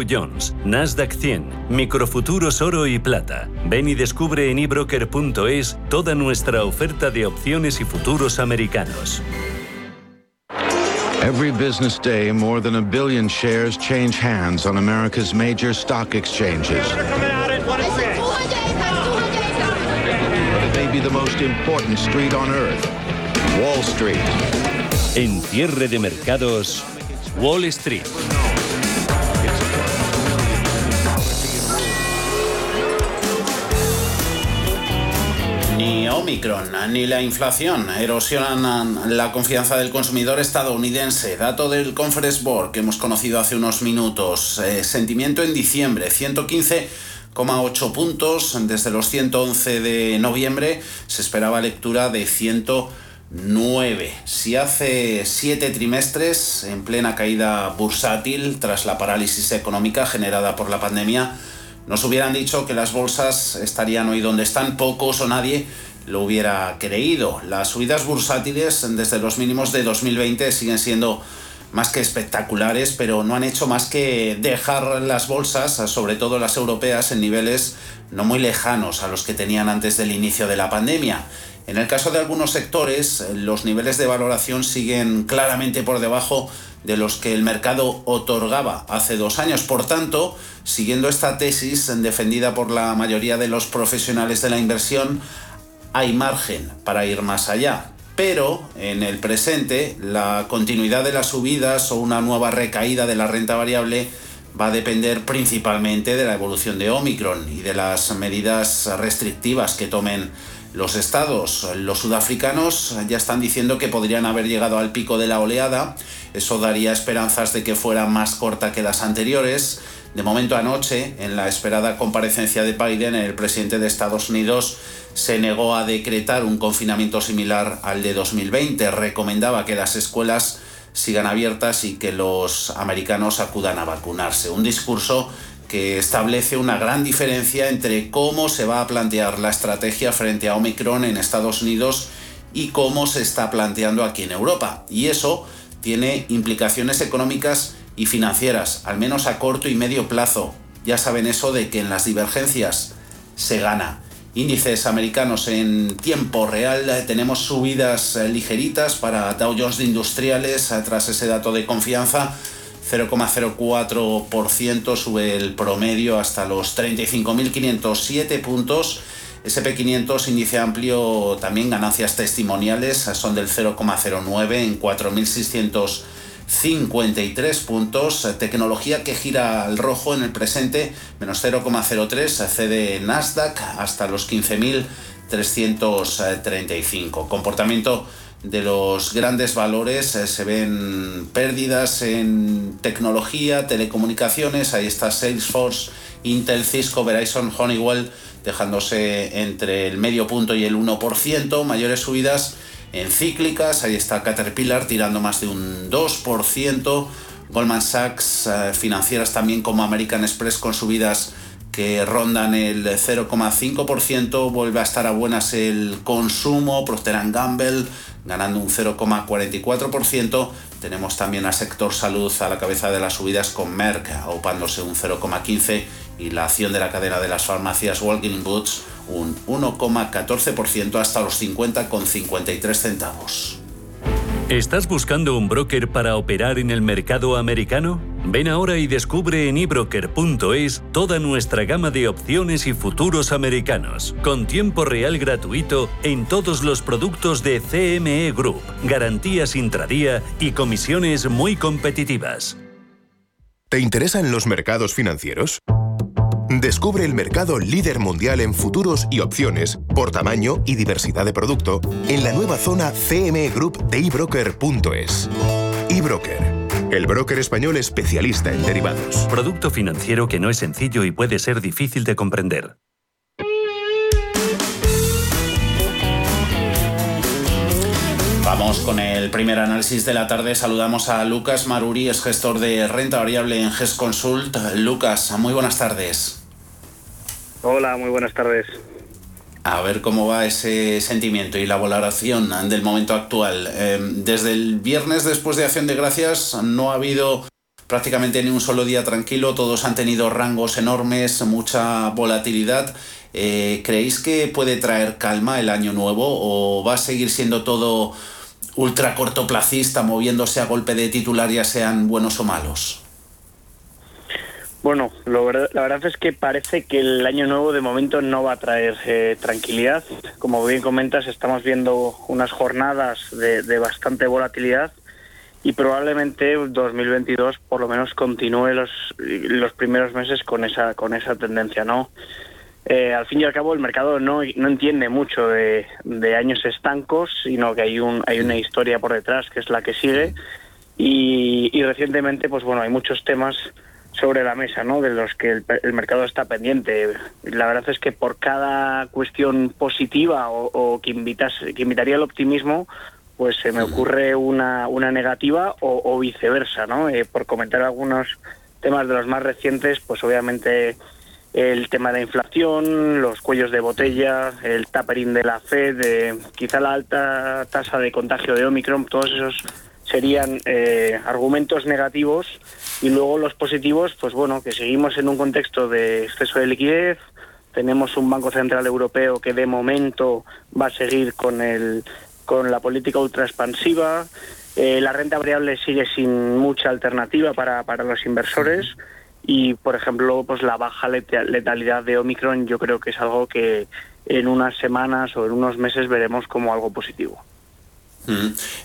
Jones, Nasdaq 100, Microfuturos Oro y Plata. Ven y descubre en ebroker.es toda nuestra oferta de opciones y futuros americanos. Every business day, more than a billion shares change hands on America's major stock exchanges. Maybe the most important street on earth, Wall Street. En cierre de mercados, Wall Street. Ni Omicron ni la inflación erosionan la confianza del consumidor estadounidense. Dato del Conference Board que hemos conocido hace unos minutos. Eh, sentimiento en diciembre, 115,8 puntos. Desde los 111 de noviembre se esperaba lectura de 109. Si hace siete trimestres, en plena caída bursátil tras la parálisis económica generada por la pandemia, nos hubieran dicho que las bolsas estarían hoy donde están, pocos o nadie lo hubiera creído. Las subidas bursátiles desde los mínimos de 2020 siguen siendo más que espectaculares, pero no han hecho más que dejar las bolsas, sobre todo las europeas, en niveles no muy lejanos a los que tenían antes del inicio de la pandemia. En el caso de algunos sectores, los niveles de valoración siguen claramente por debajo de los que el mercado otorgaba hace dos años. Por tanto, siguiendo esta tesis defendida por la mayoría de los profesionales de la inversión, hay margen para ir más allá. Pero en el presente, la continuidad de las subidas o una nueva recaída de la renta variable va a depender principalmente de la evolución de Omicron y de las medidas restrictivas que tomen los estados, los sudafricanos ya están diciendo que podrían haber llegado al pico de la oleada. Eso daría esperanzas de que fuera más corta que las anteriores. De momento anoche, en la esperada comparecencia de Biden, el presidente de Estados Unidos se negó a decretar un confinamiento similar al de 2020. Recomendaba que las escuelas sigan abiertas y que los americanos acudan a vacunarse. Un discurso que establece una gran diferencia entre cómo se va a plantear la estrategia frente a Omicron en Estados Unidos y cómo se está planteando aquí en Europa. Y eso tiene implicaciones económicas y financieras, al menos a corto y medio plazo. Ya saben eso de que en las divergencias se gana. Índices americanos en tiempo real, tenemos subidas ligeritas para Dow Jones de Industriales tras ese dato de confianza 0,04% sube el promedio hasta los 35.507 puntos. SP500 índice amplio, también ganancias testimoniales, son del 0,09 en 4.653 puntos. Tecnología que gira al rojo en el presente, menos 0,03, cede Nasdaq hasta los 15.335. Comportamiento de los grandes valores eh, se ven pérdidas en tecnología, telecomunicaciones, ahí está Salesforce, Intel, Cisco, Verizon, Honeywell dejándose entre el medio punto y el 1%, mayores subidas en cíclicas, ahí está Caterpillar tirando más de un 2%, Goldman Sachs, eh, financieras también como American Express con subidas que rondan el 0,5%, vuelve a estar a buenas el consumo, Procter Gamble ganando un 0,44%, tenemos también al sector salud a la cabeza de las subidas con Merck aupándose un 0,15% y la acción de la cadena de las farmacias Walking Boots un 1,14% hasta los 50,53 centavos. ¿Estás buscando un broker para operar en el mercado americano? Ven ahora y descubre en ebroker.es toda nuestra gama de opciones y futuros americanos, con tiempo real gratuito en todos los productos de CME Group, garantías intradía y comisiones muy competitivas. ¿Te interesan los mercados financieros? Descubre el mercado líder mundial en futuros y opciones por tamaño y diversidad de producto en la nueva zona CME Group de ebroker.es. eBroker, el broker español especialista en derivados. Producto financiero que no es sencillo y puede ser difícil de comprender. Vamos con el primer análisis de la tarde. Saludamos a Lucas Maruri, es gestor de renta variable en GES Consult. Lucas, muy buenas tardes. Hola, muy buenas tardes. A ver cómo va ese sentimiento y la valoración del momento actual. Em, desde el viernes después de Acción de Gracias no ha habido prácticamente ni un solo día tranquilo, todos han tenido rangos enormes, mucha volatilidad. Eh, ¿Creéis que puede traer calma el año nuevo o va a seguir siendo todo ultra cortoplacista, moviéndose a golpe de titular, ya sean buenos o malos? Bueno, la verdad es que parece que el año nuevo de momento no va a traer eh, tranquilidad. Como bien comentas, estamos viendo unas jornadas de, bastante volatilidad y probablemente 2022 por lo menos continúe los, los primeros meses con esa, con esa tendencia, ¿no? Eh, al fin y al cabo el mercado no, no entiende mucho de, años estancos, sino que hay, un, hay una historia por detrás que es la que sigue y, y recientemente pues bueno hay muchos temas sobre la mesa, ¿no? De los que el, mercado está pendiente. La verdad es que por cada cuestión positiva o, que, invitas, que invitaría al optimismo, pues se me ocurre una, una negativa o, viceversa, ¿no? Eh, por comentar algunos temas de los más recientes, pues obviamente el tema de inflación, los cuellos de botella, el tapering de la Fed, de, quizá la alta tasa de contagio de Omicron, todos esos serían eh, argumentos negativos y luego los positivos, pues bueno, que seguimos en un contexto de exceso de liquidez, tenemos un Banco Central Europeo que de momento va a seguir con, el, con la política ultra expansiva, eh, la renta variable sigue sin mucha alternativa para, para los inversores y, por ejemplo, pues la baja letalidad de Omicron yo creo que es algo que en unas semanas o en unos meses veremos como algo positivo.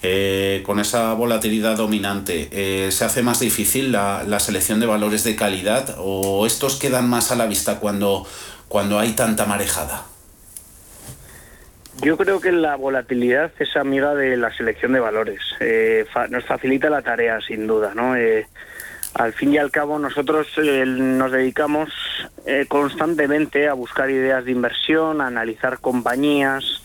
Eh, con esa volatilidad dominante, eh, ¿se hace más difícil la, selección de valores de calidad o estos quedan más a la vista cuando, cuando hay tanta marejada? Yo creo que la volatilidad es amiga de la selección de valores. Eh, nos facilita la tarea, sin duda. ¿no? al fin y al cabo, nosotros nos dedicamos constantemente a buscar ideas de inversión, a analizar compañías,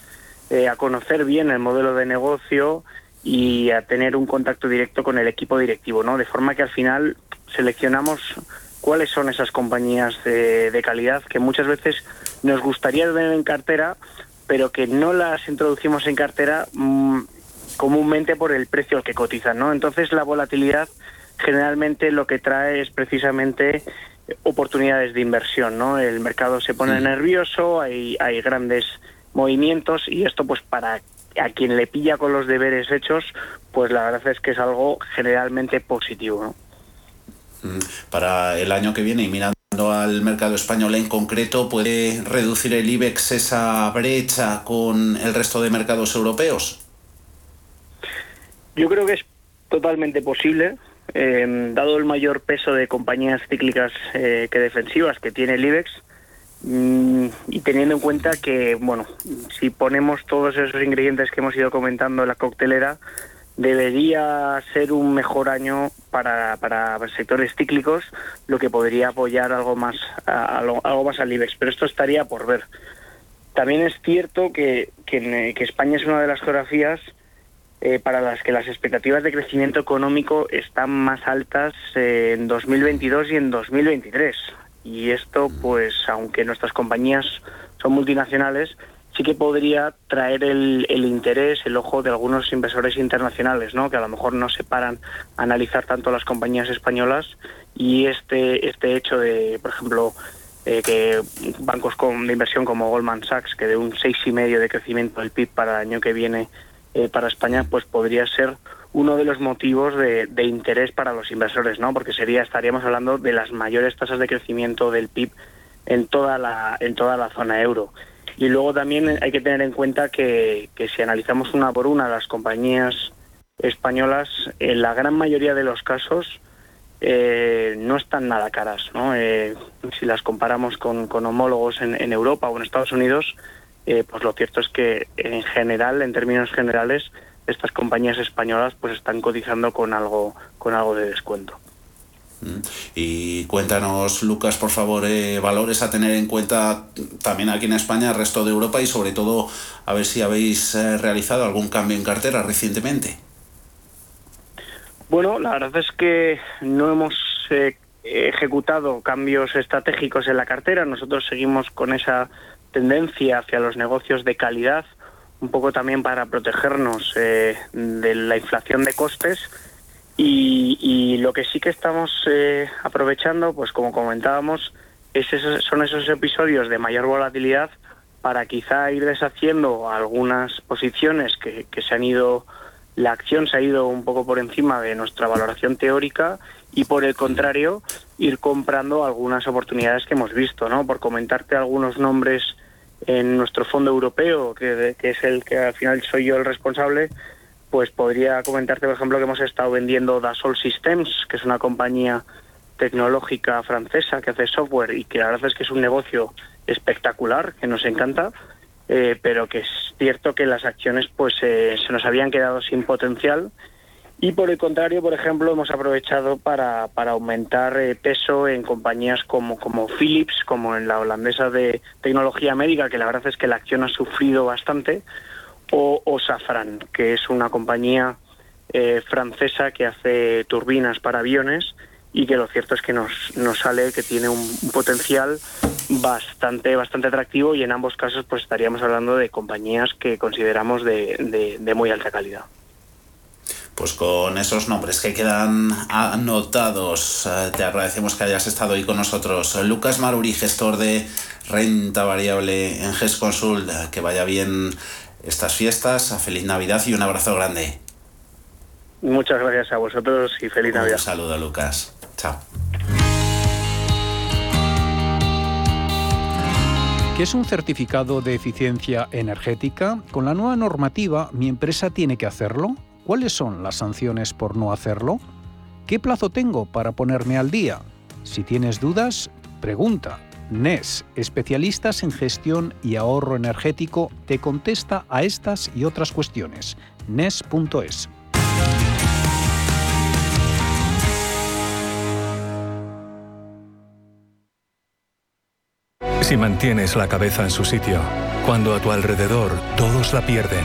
eh, a conocer bien el modelo de negocio y a tener un contacto directo con el equipo directivo, ¿no? De forma que al final seleccionamos cuáles son esas compañías de, calidad que muchas veces nos gustaría tener en cartera, pero que no las introducimos en cartera mm, comúnmente por el precio al que cotizan, ¿no? Entonces la volatilidad generalmente lo que trae es precisamente oportunidades de inversión, ¿no? El mercado se pone nervioso, hay, hay grandes movimientos y esto pues para a quien le pilla con los deberes hechos, pues la verdad es que es algo generalmente positivo. Mm, para el año que viene y mirando al mercado español en concreto, ¿puede reducir el IBEX esa brecha con el resto de mercados europeos? Yo creo que es totalmente posible, eh, dado el mayor peso de compañías cíclicas eh, que defensivas que tiene el IBEX y teniendo en cuenta que, bueno, si ponemos todos esos ingredientes que hemos ido comentando en la coctelera, debería ser un mejor año para, para sectores cíclicos, lo que podría apoyar algo más, algo más al IBEX. Pero esto estaría por ver. También es cierto que, que, España es una de las geografías eh, para las que las expectativas de crecimiento económico están más altas en 2022 y en 2023 y esto pues aunque nuestras compañías son multinacionales sí que podría traer el, interés, el ojo de algunos inversores internacionales, ¿no? que a lo mejor no se paran a analizar tanto las compañías españolas y este, este hecho de, por ejemplo, eh, que bancos de inversión como Goldman Sachs, que de un seis y medio de crecimiento del PIB para el año que viene eh, para España, pues podría ser uno de los motivos de, interés para los inversores, ¿no? Porque sería estaríamos hablando de las mayores tasas de crecimiento del PIB en toda la en toda la zona euro. Y luego también hay que tener en cuenta que, si analizamos una por una las compañías españolas, en la gran mayoría de los casos eh, no están nada caras. ¿no? Eh, si las comparamos con, homólogos en, Europa o en Estados Unidos, eh, pues lo cierto es que en general, en términos generales, estas compañías españolas pues están cotizando con algo con algo de descuento. Mm. Y cuéntanos, Lucas, por favor, eh, valores a tener en cuenta también aquí en España, el resto de Europa y sobre todo a ver si habéis eh, realizado algún cambio en cartera recientemente. Bueno, la verdad es que no hemos eh, ejecutado cambios estratégicos en la cartera. Nosotros seguimos con esa tendencia hacia los negocios de calidad un poco también para protegernos eh, de la inflación de costes Y, lo que sí que estamos eh, aprovechando, pues como comentábamos, es son esos episodios de mayor volatilidad para quizá ir deshaciendo algunas posiciones que se han ido, la acción se ha ido un poco por encima de nuestra valoración teórica y por el contrario ir comprando algunas oportunidades que hemos visto, ¿no? Por comentarte algunos nombres en nuestro fondo europeo, que, es el que al final soy yo el responsable, pues podría comentarte, por ejemplo, que hemos estado vendiendo Dassault Systems, que es una compañía tecnológica francesa que hace software y que la verdad es que es un negocio espectacular, que nos encanta, eh, pero que es cierto que las acciones pues eh, se nos habían quedado sin potencial y por el contrario, por ejemplo, hemos aprovechado para, para aumentar eh, peso en compañías como, como Philips, como en la holandesa de tecnología médica, que la verdad es que la acción ha sufrido bastante, o, o Safran, que es una compañía eh, francesa que hace turbinas para aviones y que lo cierto es que nos, nos sale que tiene un, potencial bastante bastante atractivo y en ambos casos pues estaríamos hablando de compañías que consideramos de, de muy alta calidad. Pues con esos nombres que quedan anotados, eh, te agradecemos que hayas estado hoy con nosotros. Lucas Maruri, gestor de renta variable en GES Consult. Que vaya bien estas fiestas, feliz Navidad y un abrazo grande. Muchas gracias a vosotros y feliz Navidad. Un saludo, Lucas. Chao. ¿Qué es un certificado de eficiencia energética? Con la nueva normativa, ¿mi empresa tiene que hacerlo? ¿Cuáles son las sanciones por no hacerlo? ¿Qué plazo tengo para ponerme al día? Si tienes dudas, pregunta. NES, especialistas en gestión y ahorro energético, te contesta a estas y otras cuestiones. NES.es. Si mantienes la cabeza en su sitio, cuando a tu alrededor todos la pierden,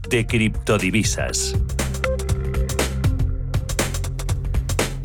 de criptodivisas.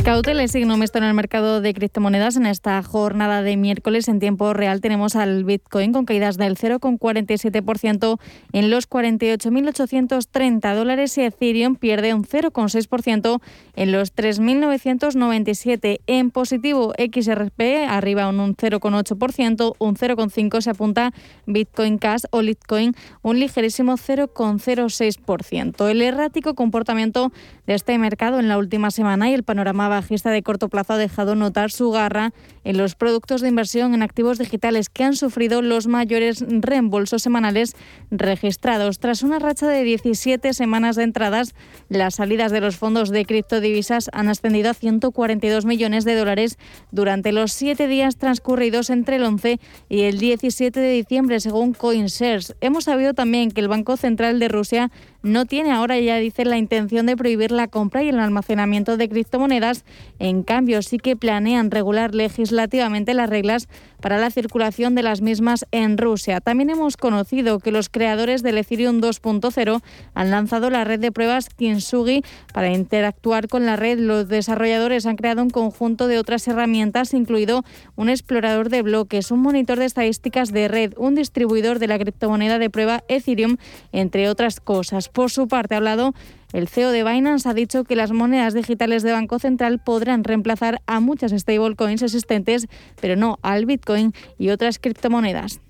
Cautela y signo mixto en el mercado de criptomonedas. En esta jornada de miércoles en tiempo real tenemos al Bitcoin con caídas del 0,47% en los 48.830 dólares y Ethereum pierde un 0,6% en los 3.997. En positivo, XRP arriba un 0,8%, un 0,5% se apunta Bitcoin Cash o Litecoin un ligerísimo 0,06%. El errático comportamiento de este mercado en la última semana y el panorama bajista de corto plazo ha dejado notar su garra en los productos de inversión en activos digitales que han sufrido los mayores reembolsos semanales registrados. Tras una racha de 17 semanas de entradas, las salidas de los fondos de criptodivisas han ascendido a 142 millones de dólares durante los siete días transcurridos entre el 11 y el 17 de diciembre, según CoinShares. Hemos sabido también que el Banco Central de Rusia no tiene ahora, ya dice, la intención de prohibir la compra y el almacenamiento de criptomonedas. En cambio, sí que planean regular legislativamente las reglas para la circulación de las mismas en Rusia. También hemos conocido que los creadores del Ethereum 2.0 han lanzado la red de pruebas Kintsugi para interactuar con la red. Los desarrolladores han creado un conjunto de otras herramientas, incluido un explorador de bloques, un monitor de estadísticas de red, un distribuidor de la criptomoneda de prueba Ethereum, entre otras cosas. Por su parte, ha hablado el CEO de Binance ha dicho que las monedas digitales de Banco Central podrán reemplazar a muchas stablecoins existentes, pero no al Bitcoin y otras criptomonedas.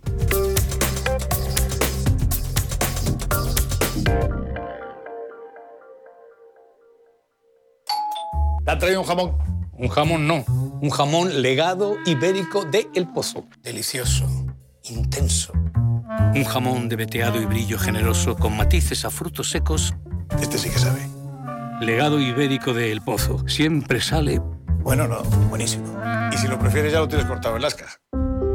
¿Te ha traído un jamón? Un jamón no, un jamón legado ibérico de El Pozo. Delicioso, intenso. Un jamón de veteado y brillo generoso con matices a frutos secos este sí que sabe. Legado ibérico de El Pozo. Siempre sale... Bueno, no, buenísimo. Y si lo prefieres ya lo tienes cortado en lasca.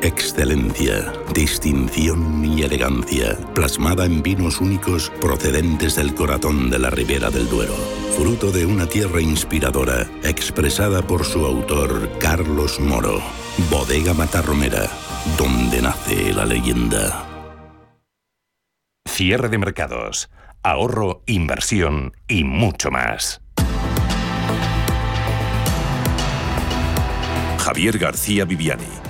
Excelencia, distinción y elegancia, plasmada en vinos únicos procedentes del corazón de la Ribera del Duero. Fruto de una tierra inspiradora, expresada por su autor Carlos Moro. Bodega Matarromera, donde nace la leyenda. Cierre de mercados, ahorro, inversión y mucho más. Javier García Viviani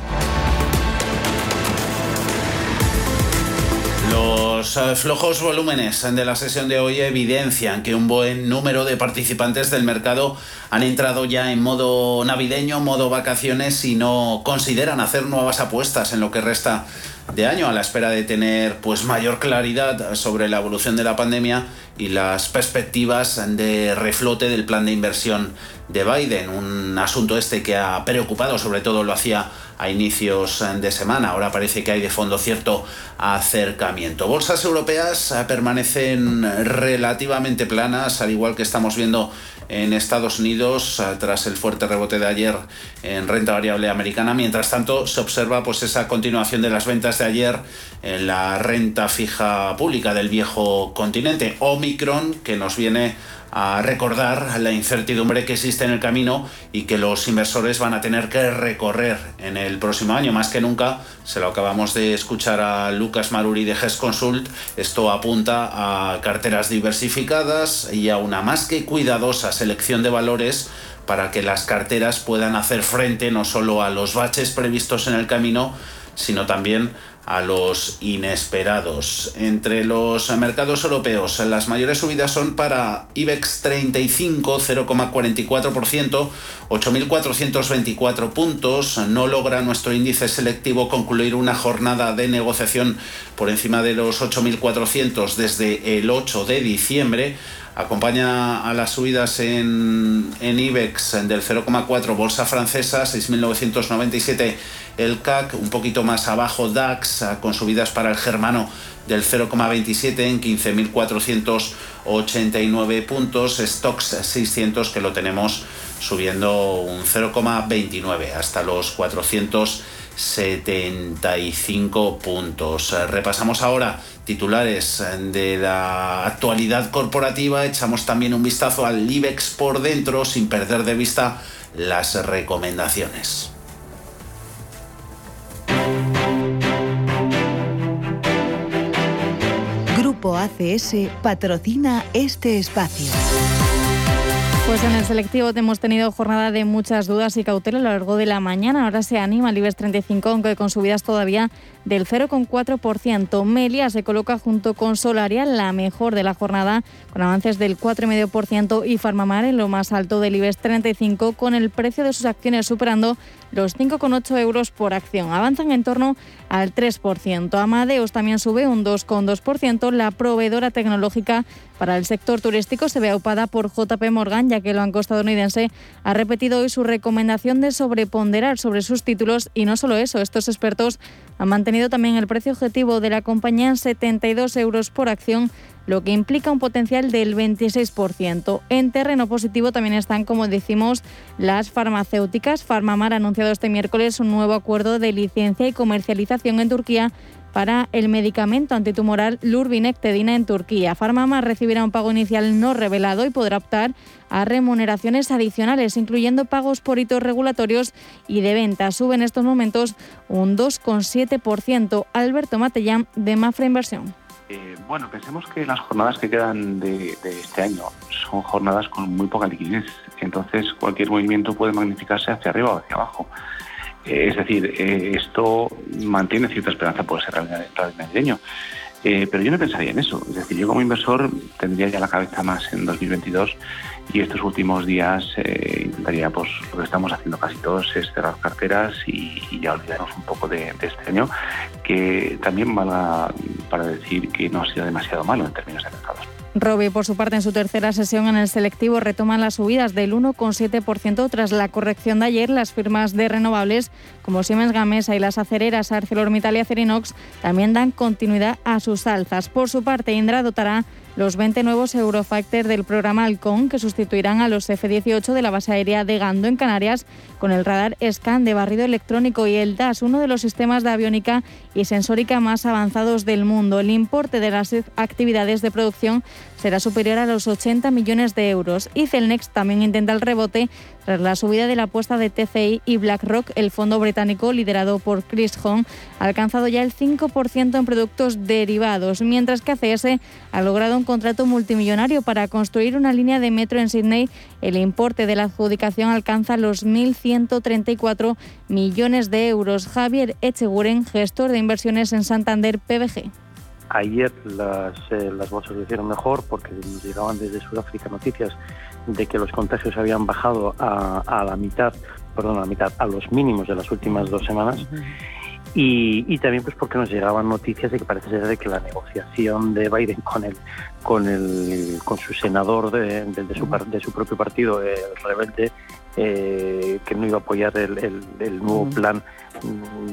Los eh, flojos volúmenes de la sesión de hoy evidencian que un buen número de participantes del mercado han entrado ya en modo navideño, modo vacaciones y no consideran hacer nuevas apuestas en lo que resta de año a la espera de tener pues mayor claridad sobre la evolución de la pandemia y las perspectivas de reflote del plan de inversión de Biden, un asunto este que ha preocupado, sobre todo lo hacía a inicios de semana. Ahora parece que hay de fondo cierto acercamiento. Bolsas europeas eh, permanecen relativamente planas, al igual que estamos viendo en Estados Unidos eh, tras el fuerte rebote de ayer en renta variable americana. Mientras tanto, se observa pues esa continuación de las ventas de ayer en la renta fija pública del viejo continente. Omicron, que nos viene a recordar la incertidumbre que existe en el camino y que los inversores van a tener que recorrer en el próximo año. Más que nunca, se lo acabamos de escuchar a Lucas Maruri de GES Consult, esto apunta a carteras diversificadas y a una más que cuidadosa selección de valores para que las carteras puedan hacer frente no solo a los baches previstos en el camino, sino también a los inesperados. Entre los mercados europeos, las mayores subidas son para IBEX 35, 0,44%, 8.424 puntos. No logra nuestro índice selectivo concluir una jornada de negociación por encima de los 8.400 desde el 8 de diciembre acompaña a las subidas en, en IBEX del 0,4, Bolsa Francesa 6.997 el CAC, un poquito más abajo DAX, con subidas para el germano del 0,27 en 15.489 puntos, Stocks 600 que lo tenemos subiendo un 0,29 hasta los 475 puntos. Repasamos ahora titulares de la actualidad corporativa, echamos también un vistazo al IBEX por dentro sin perder de vista las recomendaciones. Grupo ACS patrocina este espacio. Pues en el selectivo hemos tenido jornada de muchas dudas y cautela a lo largo de la mañana. Ahora se anima el IBEX 35, aunque con subidas todavía del 0,4%. Melia se coloca junto con Solaria, la mejor de la jornada, con avances del 4,5% y Farmamar en lo más alto del IBEX 35, con el precio de sus acciones superando los 5,8 euros por acción. Avanzan en torno al 3%. Amadeus también sube un 2,2%. La proveedora tecnológica para el sector turístico se ve aupada por JP Morgan, ya ya que el banco estadounidense ha repetido hoy su recomendación de sobreponderar sobre sus títulos y no solo eso, estos expertos han mantenido también el precio objetivo de la compañía en 72 euros por acción lo que implica un potencial del 26%. En terreno positivo también están, como decimos, las farmacéuticas. Farmamar ha anunciado este miércoles un nuevo acuerdo de licencia y comercialización en Turquía para el medicamento antitumoral Lurbinectedina en Turquía. Farmamar recibirá un pago inicial no revelado y podrá optar a remuneraciones adicionales, incluyendo pagos por hitos regulatorios y de venta. Sube en estos momentos un 2,7%. Alberto Matellán, de Mafra Inversión. Eh, bueno, pensemos que las jornadas que quedan de, este año son jornadas con muy poca liquidez, entonces cualquier movimiento puede magnificarse hacia arriba o hacia abajo. Eh, es decir, eh, esto mantiene cierta esperanza por rally navideño. pero yo no pensaría en eso. Es decir, yo como inversor tendría ya la cabeza más en 2022 y estos últimos días eh, intentaría, pues lo que estamos haciendo casi todos es cerrar carteras y, ya olvidarnos un poco de, este año, que también valga para decir que no ha sido demasiado malo en términos de mercados. Robi, por su parte, en su tercera sesión en el selectivo retoman las subidas del 1,7% tras la corrección de ayer. Las firmas de renovables como Siemens Gamesa y las acereras ArcelorMittal y Acerinox también dan continuidad a sus alzas. Por su parte, Indra dotará los 20 nuevos Eurofactor del programa Halcón, que sustituirán a los F-18 de la base aérea de Gando en Canarias, con el radar SCAN de barrido electrónico y el DAS, uno de los sistemas de aviónica y sensórica más avanzados del mundo. El importe de las actividades de producción será superior a los 80 millones de euros. Y Celnex también intenta el rebote tras la subida de la apuesta de TCI y BlackRock, el fondo británico liderado por Chris Hong, ha alcanzado ya el 5% en productos derivados, mientras que ACS ha logrado un contrato multimillonario para construir una línea de metro en Sydney. El importe de la adjudicación alcanza los 1.134 millones de euros. Javier Echeguren, gestor de inversiones en Santander PBG. Ayer las, eh, las bolsas lo hicieron mejor porque nos llegaban desde Sudáfrica noticias de que los contagios habían bajado a, la mitad, perdón, a la mitad, a los mínimos de las últimas dos semanas. Y, también pues porque nos llegaban noticias de que parece ser de que la negociación de Biden con el con el con su senador de, de, su, de su propio partido el rebelde eh, que no iba a apoyar el, nuevo plan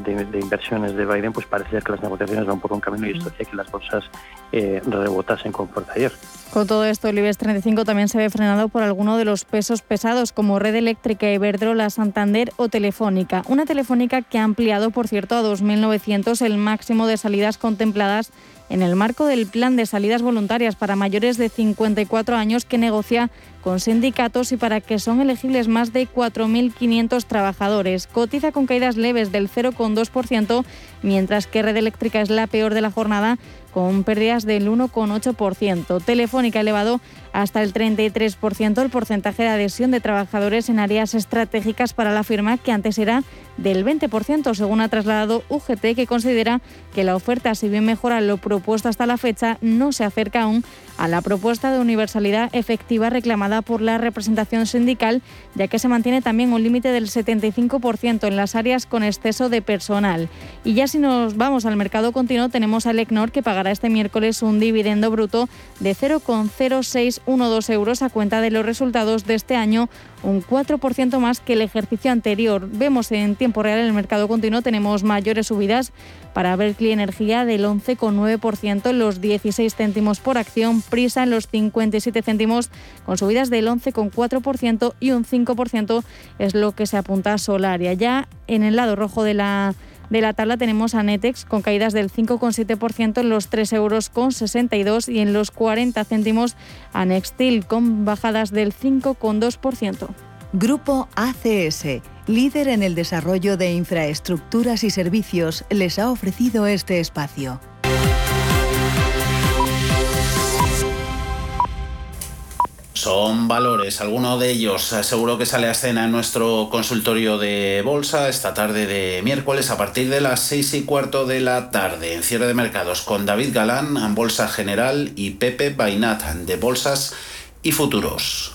de, inversiones de Biden, pues parece que las negociaciones van por un camino y esto hacía que las bolsas eh, rebotasen con fuerza ayer. Con todo esto, el IBEX 35 también se ve frenado por alguno de los pesos pesados como Red Eléctrica, Iberdrola, Santander o Telefónica. Una Telefónica que ha ampliado, por cierto, a 2.900 el máximo de salidas contempladas en el marco del plan de salidas voluntarias para mayores de 54 años que negocia con sindicatos y para que son elegibles más de 4.500 trabajadores. Cotiza con caídas leves del 0,2%, mientras que Red Eléctrica es la peor de la jornada con pérdidas del 1,8%. Telefónica elevado hasta el 33% el porcentaje de adhesión de trabajadores en áreas estratégicas para la firma, que antes era del 20%, según ha trasladado UGT, que considera que la oferta, si bien mejora lo propuesto hasta la fecha, no se acerca aún a la propuesta de universalidad efectiva reclamada por la representación sindical, ya que se mantiene también un límite del 75% en las áreas con exceso de personal. Y ya si nos vamos al mercado continuo, tenemos a Elecnor que pagará este miércoles un dividendo bruto de 0,0612 euros a cuenta de los resultados de este año, un 4% más que el ejercicio anterior. Vemos en tiempo real en el mercado continuo tenemos mayores subidas para Berkeley Energía del 11,9% en los 16 céntimos por acción, Prisa en los 57 céntimos con subidas del 11,4% y un 5% es lo que se apunta a Solaria. Ya en el lado rojo de la de la tabla tenemos a Netex con caídas del 5,7% en los 3,62 euros con 62 y en los 40 céntimos a Nextil con bajadas del 5,2%. Grupo ACS, líder en el desarrollo de infraestructuras y servicios, les ha ofrecido este espacio. Son valores. Alguno de ellos eh, seguro que sale a escena en nuestro consultorio de bolsa esta tarde de miércoles a partir de las seis y cuarto de la tarde en cierre de mercados con David Galán en Bolsa General y Pepe Bainat de Bolsas y Futuros.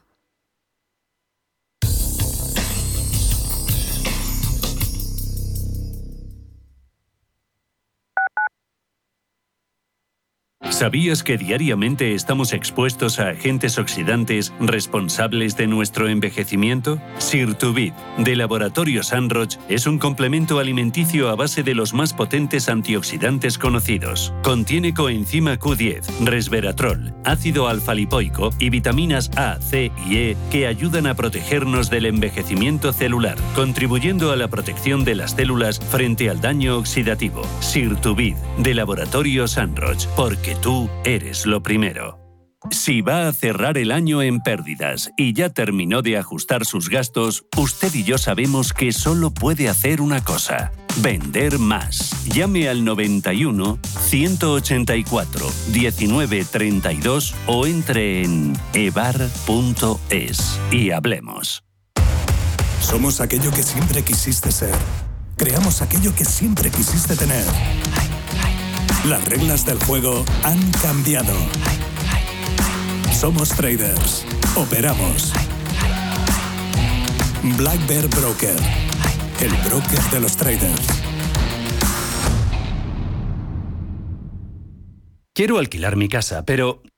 ¿Sabías que diariamente estamos expuestos a agentes oxidantes responsables de nuestro envejecimiento? Sirtuvid, de Laboratorio Sanroch, es un complemento alimenticio a base de los más potentes antioxidantes conocidos. Contiene coenzima Q10, resveratrol, ácido alfa-lipoico y vitaminas A, C y E que ayudan a protegernos del envejecimiento celular, contribuyendo a la protección de las células frente al daño oxidativo. Sirtuvid, de Laboratorio Sanroch, porque tú eres lo primero. Si va a cerrar el año en pérdidas y ya terminó de ajustar sus gastos, usted y yo sabemos que solo puede hacer una cosa. Vender más. Llame al 91 184 1932 o entre en evar.es y hablemos. Somos aquello que siempre quisiste ser. Creamos aquello que siempre quisiste tener. Las reglas del juego han cambiado. Somos traders. Operamos. Black Bear Broker. El broker de los traders. Quiero alquilar mi casa, pero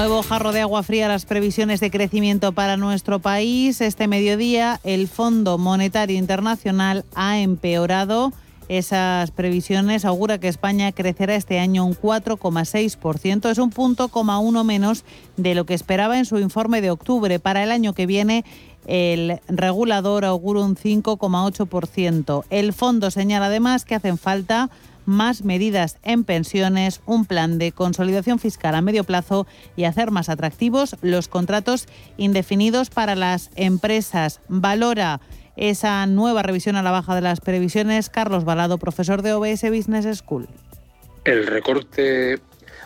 Nuevo jarro de agua fría las previsiones de crecimiento para nuestro país. Este mediodía el Fondo Monetario Internacional ha empeorado esas previsiones. Augura que España crecerá este año un 4,6%. Es un punto coma uno menos de lo que esperaba en su informe de octubre. Para el año que viene el regulador augura un 5,8%. El fondo señala además que hacen falta más medidas en pensiones, un plan de consolidación fiscal a medio plazo y hacer más atractivos los contratos indefinidos para las empresas. Valora esa nueva revisión a la baja de las previsiones Carlos Balado, profesor de OBS Business School. El recorte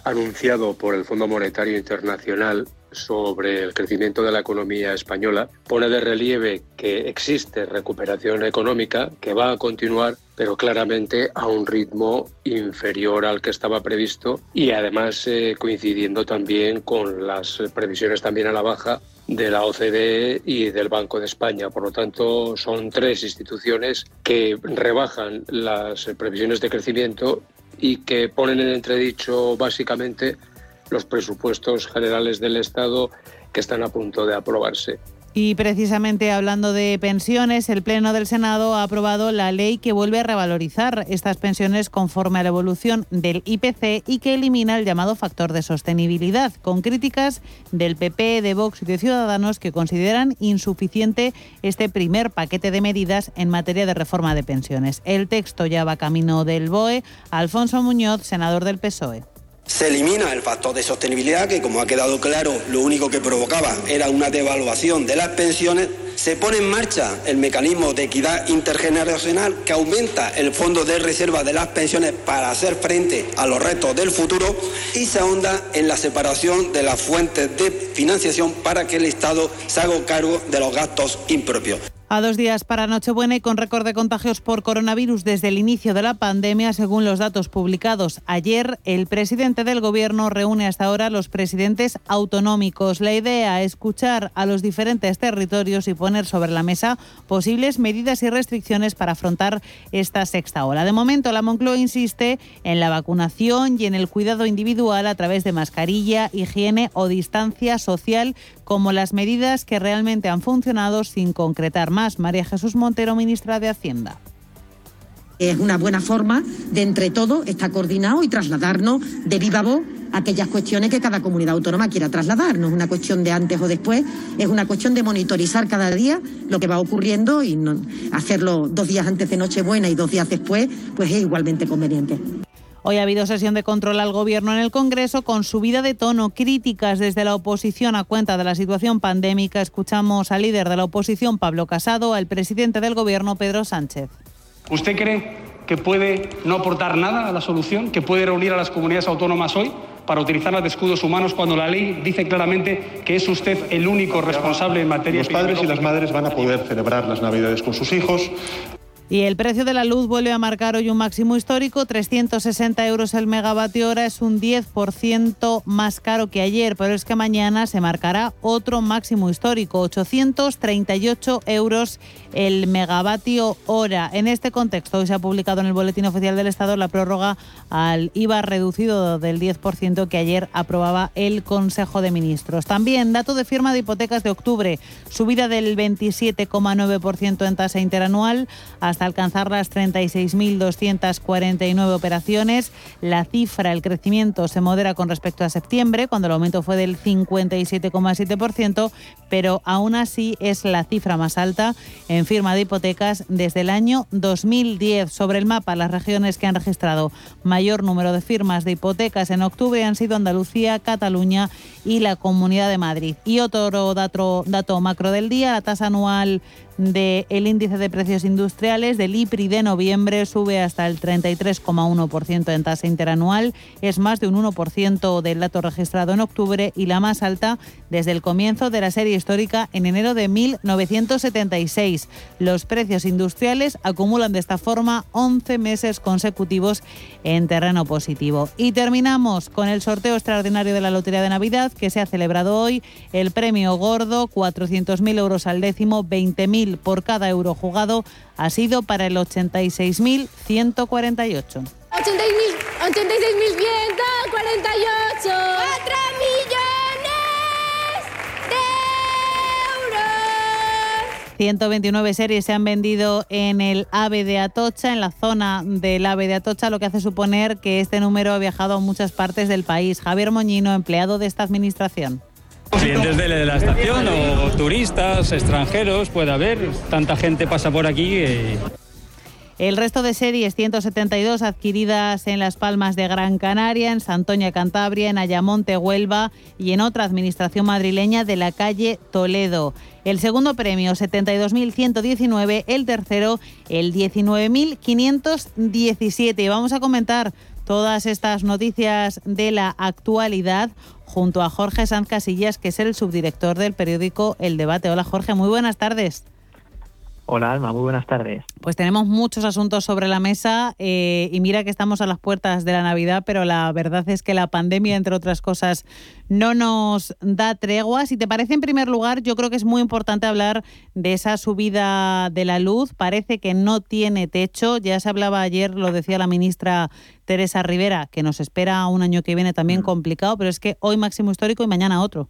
anunciado por el Fondo Monetario Internacional sobre el crecimiento de la economía española pone de relieve que existe recuperación económica que va a continuar pero claramente a un ritmo inferior al que estaba previsto y además eh, coincidiendo también con las previsiones también a la baja de la OCDE y del Banco de España. Por lo tanto, son tres instituciones que rebajan las previsiones de crecimiento y que ponen en entredicho básicamente los presupuestos generales del Estado que están a punto de aprobarse. Y precisamente hablando de pensiones, el Pleno del Senado ha aprobado la ley que vuelve a revalorizar estas pensiones conforme a la evolución del IPC y que elimina el llamado factor de sostenibilidad, con críticas del PP, de Vox y de Ciudadanos que consideran insuficiente este primer paquete de medidas en materia de reforma de pensiones. El texto ya va camino del BOE. Alfonso Muñoz, senador del PSOE. Se elimina el factor de sostenibilidad que, como ha quedado claro, lo único que provocaba era una devaluación de las pensiones Se pone en marcha el mecanismo de equidad intergeneracional que aumenta el fondo de reserva de las pensiones para hacer frente a los retos del futuro y se ahonda en la separación de las fuentes de financiación para que el Estado se haga cargo de los gastos impropios. A dos días para Nochebuena y con récord de contagios por coronavirus desde el inicio de la pandemia, según los datos publicados ayer, el presidente del Gobierno reúne hasta ahora a los presidentes autonómicos. La idea es escuchar a los diferentes territorios y poner sobre la mesa posibles medidas y restricciones para afrontar esta sexta ola. De momento, la Moncloa insiste en la vacunación y en el cuidado individual a través de mascarilla, higiene o distancia social como las medidas que realmente han funcionado sin concretar más. María Jesús Montero, ministra de Hacienda. Es una buena forma de entre todos estar coordinado y trasladarnos de viva voz aquellas cuestiones que cada comunidad autónoma quiera trasladar. No es una cuestión de antes o después, es una cuestión de monitorizar cada día lo que va ocurriendo y hacerlo dos días antes de Nochebuena y dos días después, pues es igualmente conveniente. Hoy ha habido sesión de control al Gobierno en el Congreso con subida de tono, críticas desde la oposición a cuenta de la situación pandémica. Escuchamos al líder de la oposición, Pablo Casado, al presidente del Gobierno, Pedro Sánchez. ¿Usted cree que puede no aportar nada a la solución, que puede reunir a las comunidades autónomas hoy para utilizarlas de escudos humanos cuando la ley dice claramente que es usted el único responsable en materia Los padres y las madres van a poder celebrar las Navidades con sus hijos. Y el precio de la luz vuelve a marcar hoy un máximo histórico, 360 euros el megavatio hora, es un 10% más caro que ayer, pero es que mañana se marcará otro máximo histórico, 838 euros el megavatio hora. En este contexto, hoy se ha publicado en el Boletín Oficial del Estado la prórroga al IVA reducido del 10% que ayer aprobaba el Consejo de Ministros. También dato de firma de hipotecas de octubre, subida del 27,9% en tasa interanual hasta alcanzar las 36.249 operaciones. La cifra, el crecimiento se modera con respecto a septiembre, cuando el aumento fue del 57,7%, pero aún así es la cifra más alta en firma de hipotecas desde el año 2010. Sobre el mapa, las regiones que han registrado mayor número de firmas de hipotecas en octubre han sido Andalucía, Cataluña y la Comunidad de Madrid. Y otro dato, dato macro del día, la tasa anual del índice de precios industriales del IPRI de noviembre sube hasta el 33,1% en tasa interanual. Es más de un 1% del dato registrado en octubre y la más alta desde el comienzo de la serie histórica en enero de 1976. Los precios industriales acumulan de esta forma 11 meses consecutivos en terreno positivo. Y terminamos con el sorteo extraordinario de la Lotería de Navidad que se ha celebrado hoy. El premio gordo, 400.000 euros al décimo, 20.000 por cada euro jugado ha sido para el 86.148. 86.148. 129 series se han vendido en el AVE de Atocha, en la zona del AVE de Atocha, lo que hace suponer que este número ha viajado a muchas partes del país. Javier Moñino, empleado de esta administración. Clientes de la estación o turistas, extranjeros, puede haber. Tanta gente pasa por aquí. El resto de series, 172 adquiridas en Las Palmas de Gran Canaria, en Santoña, Cantabria, en Ayamonte, Huelva y en otra administración madrileña de la calle Toledo. El segundo premio, 72.119. El tercero, el 19.517. Vamos a comentar todas estas noticias de la actualidad junto a Jorge Sanz Casillas, que es el subdirector del periódico El Debate. Hola Jorge, muy buenas tardes. Hola Alma, muy buenas tardes. Pues tenemos muchos asuntos sobre la mesa eh, y mira que estamos a las puertas de la Navidad, pero la verdad es que la pandemia, entre otras cosas, no nos da tregua. Si te parece, en primer lugar, yo creo que es muy importante hablar de esa subida de la luz. Parece que no tiene techo. Ya se hablaba ayer, lo decía la ministra Teresa Rivera, que nos espera un año que viene también mm. complicado, pero es que hoy máximo histórico y mañana otro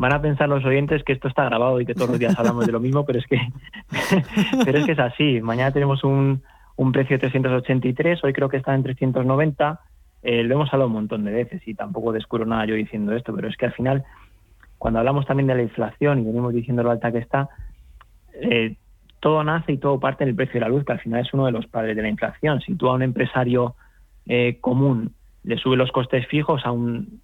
van a pensar los oyentes que esto está grabado y que todos los días hablamos de lo mismo, pero es que, pero es, que es así. Mañana tenemos un, un precio de 383, hoy creo que está en 390. Eh, lo hemos hablado un montón de veces y tampoco descubro nada yo diciendo esto, pero es que al final, cuando hablamos también de la inflación y venimos diciendo lo alta que está, eh, todo nace y todo parte en el precio de la luz, que al final es uno de los padres de la inflación. Si tú a un empresario eh, común le sube los costes fijos a un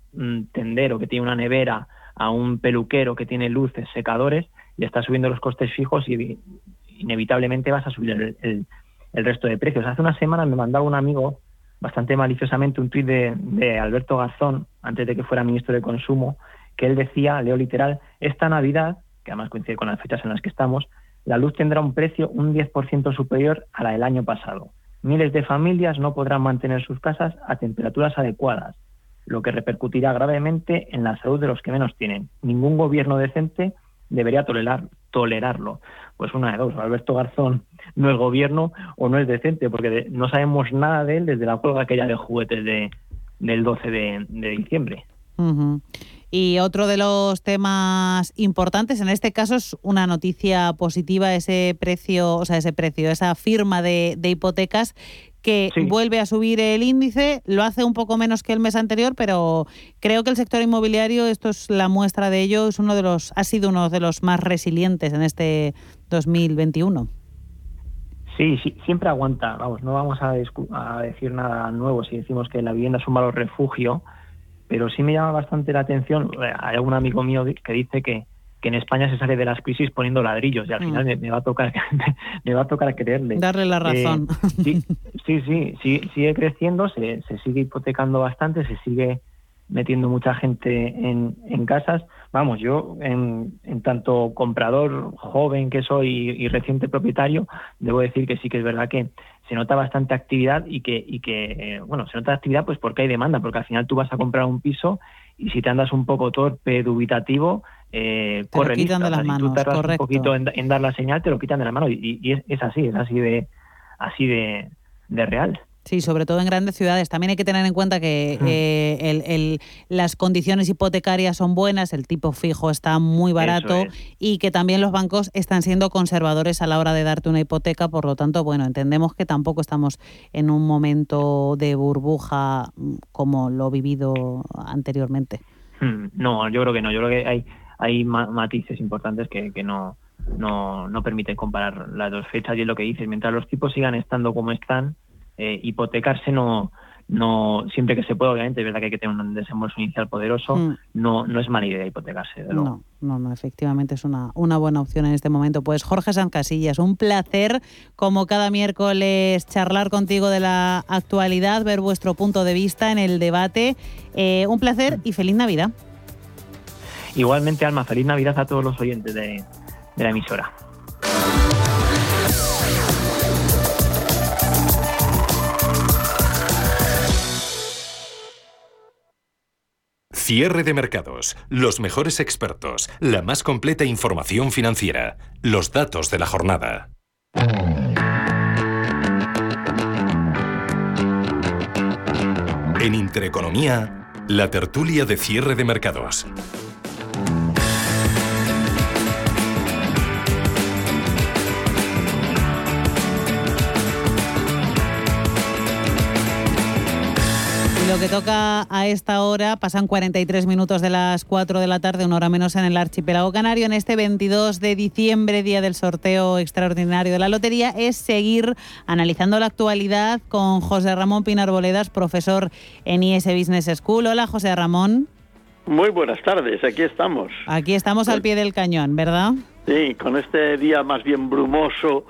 tendero que tiene una nevera a un peluquero que tiene luces, secadores, le estás subiendo los costes fijos y inevitablemente vas a subir el, el, resto de precios. Hace una semana me mandaba un amigo bastante maliciosamente un tuit de, de Alberto Garzón, antes de que fuera ministro de Consumo, que él decía, leo literal, esta Navidad, que además coincide con las fechas en las que estamos, la luz tendrá un precio un 10% superior a la del año pasado. Miles de familias no podrán mantener sus casas a temperaturas adecuadas, lo que repercutirá gravemente en la salud de los que menos tienen. Ningún gobierno decente debería tolerar, tolerarlo. Pues una de dos, Alberto Garzón no es gobierno o no es decente, porque no sabemos nada de él desde la huelga aquella de juguetes de, del 12 de, diciembre. Y otro de los temas importantes, en este caso es una noticia positiva, ese precio, o sea, ese precio, esa firma de, hipotecas que vuelve a subir el índice, lo hace un poco menos que el mes anterior, pero creo que el sector inmobiliario, esto es la muestra de ello, es uno de los, ha sido uno de los más resilientes en este 2021. Sí, sí, siempre aguanta. Vamos, no vamos a, a decir nada nuevo si decimos que la vivienda es un valor refugio pero sí me llama bastante la atención, eh, hay algún amigo mío que dice que, que en España se sale de las crisis poniendo ladrillos y al mm. final me, va a tocar me va a tocar creerle. Darle la eh, razón. sí, sí, sí, sigue creciendo, se, se sigue hipotecando bastante, se sigue metiendo mucha gente en, en casas. Vamos, yo en, en, tanto comprador joven que soy y, reciente propietario, debo decir que sí que es verdad que se nota bastante actividad y que, y que bueno, se nota actividad pues porque hay demanda, porque al final tú vas a comprar un piso y si te andas un poco torpe, dubitativo, eh, corre si tú tardas un poquito en, dar la señal, te lo quitan de la mano y, y es, es, así, es así de así de, de real. Sí, sobre todo en grandes ciudades. También hay que tener en cuenta que eh, las condiciones hipotecarias son buenas, el tipo fijo está muy barato y que también los bancos están siendo conservadores a la hora de darte una hipoteca. Por lo tanto, bueno, entendemos que tampoco estamos en un momento de burbuja mm, como lo vivido anteriormente. Hmm, no, yo creo que no. Yo creo que hay, hay matices importantes que, que no, no, no permiten comparar las dos fechas y es lo que dices. Mientras los tipos sigan estando como están, eh, hipotecarse no, no siempre que se puede, obviamente, es verdad que hay que tener un desembolso inicial poderoso, mm. no, no es mala idea hipotecarse. no, no, no, efectivamente es una, una buena opción en este momento. Pues Jorge Sancasillas, un placer, como cada miércoles, charlar contigo de la actualidad, ver vuestro punto de vista en el debate. Eh, un placer y feliz Navidad. Igualmente, Alma, feliz Navidad a todos los oyentes de, de la emisora. Cierre de mercados, los mejores expertos, la más completa información financiera, los datos de la jornada. En Intereconomía, la tertulia de cierre de mercados. Lo que toca a esta hora, pasan 43 minutos de las 4 de la tarde, una hora menos en el archipiélago canario. En este 22 de diciembre, día del sorteo extraordinario de la lotería, es seguir analizando la actualidad con José Ramón Pinar Boledas, profesor en IS Business School. Hola, José Ramón. Muy buenas tardes, aquí estamos. Aquí estamos al pie del cañón, ¿verdad? Sí, con este día más bien brumoso,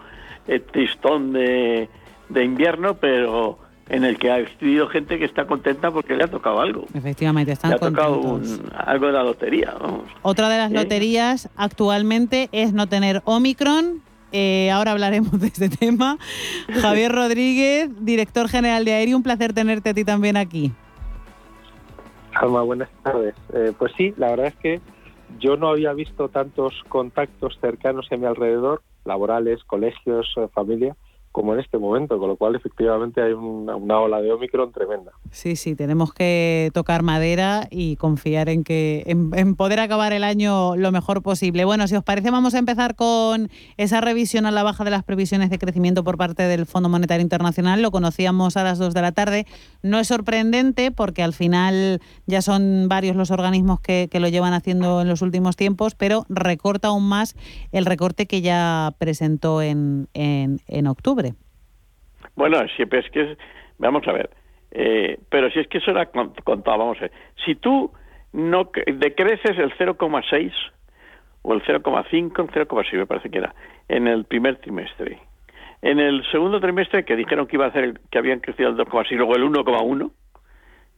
eh, tristón de, de invierno, pero en el que ha existido gente que está contenta porque le ha tocado algo. Efectivamente, están le ha tocado algo de la lotería. Otra de las loterías actualmente es no tener Omicron. Eh, ahora hablaremos de este tema. Javier Rodríguez, director general de Aéreo, un placer tenerte a ti también aquí. Alma, buenas tardes. Eh, pues sí, la verdad es que yo no había visto tantos contactos cercanos en mi alrededor, laborales, colegios, eh, familia, como en este momento, con lo cual efectivamente hay una, ola de Omicron tremenda. Sí, sí, tenemos que tocar madera y confiar en que en, poder acabar el año lo mejor posible. Bueno, si os parece, vamos a empezar con esa revisión a la baja de las previsiones de crecimiento por parte del Fondo Monetario Internacional. Lo conocíamos a las 2 de la tarde. No es sorprendente porque al final ya son varios los organismos que, lo llevan haciendo en los últimos tiempos, pero recorta aún más el recorte que ya presentó en, en octubre. Bueno, siempre es que, vamos a ver, eh, pero si es que eso era contado, vamos a ver, si tú no decreces el 0,6, o el 0,5, el 0,6 me parece que era, en el primer trimestre. En el segundo trimestre, que dijeron que iba a hacer, que habían crecido el 2,6, luego el 1,1,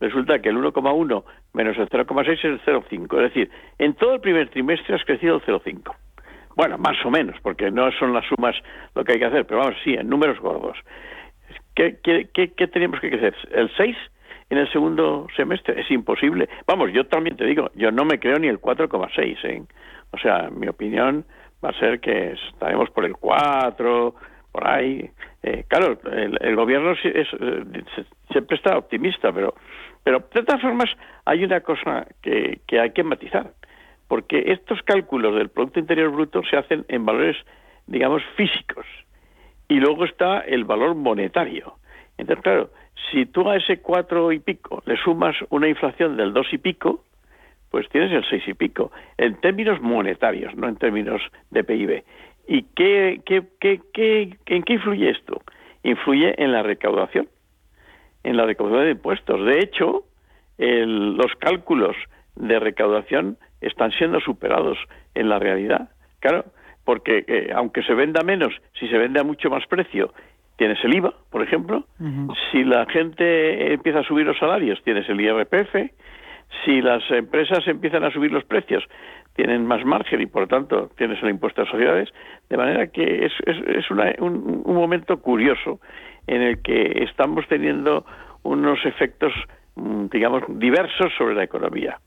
resulta que el 1,1 menos el 0,6 es el 0,5. Es decir, en todo el primer trimestre has crecido el 0,5. Bueno, más o menos, porque no son las sumas lo que hay que hacer, pero vamos, sí, en números gordos. ¿Qué, qué, qué, que crecer? ¿El 6 en el segundo semestre? Es imposible. Vamos, yo también te digo, yo no me creo ni el 4,6. ¿eh? O sea, mi opinión va a ser que estaremos por el 4, por ahí. Eh, claro, el, gobierno es, eh, siempre está optimista, pero, pero de todas formas hay una cosa que, que hay que matizar, porque estos cálculos del Producto Interior Bruto se hacen en valores, digamos, físicos, y luego está el valor monetario. Entonces, claro, si tú a ese cuatro y pico le sumas una inflación del dos y pico, pues tienes el seis y pico, en términos monetarios, no en términos de PIB. ¿Y qué, qué, qué, en qué influye esto? Influye en la recaudación, en la recaudación de impuestos. De hecho, los cálculos de recaudación están siendo superados en la realidad. Claro, porque eh, aunque se venda menos, si se vende a mucho más precio, tienes el IVA, por ejemplo. Si la gente empieza a subir los salarios, tienes el IRPF si las empresas empiezan a subir los precios, tienen más margen y por tanto tienes el impuesto a sociedades, de manera que es, es, un, momento curioso en el que estamos teniendo unos efectos, mm, digamos, diversos sobre la economía.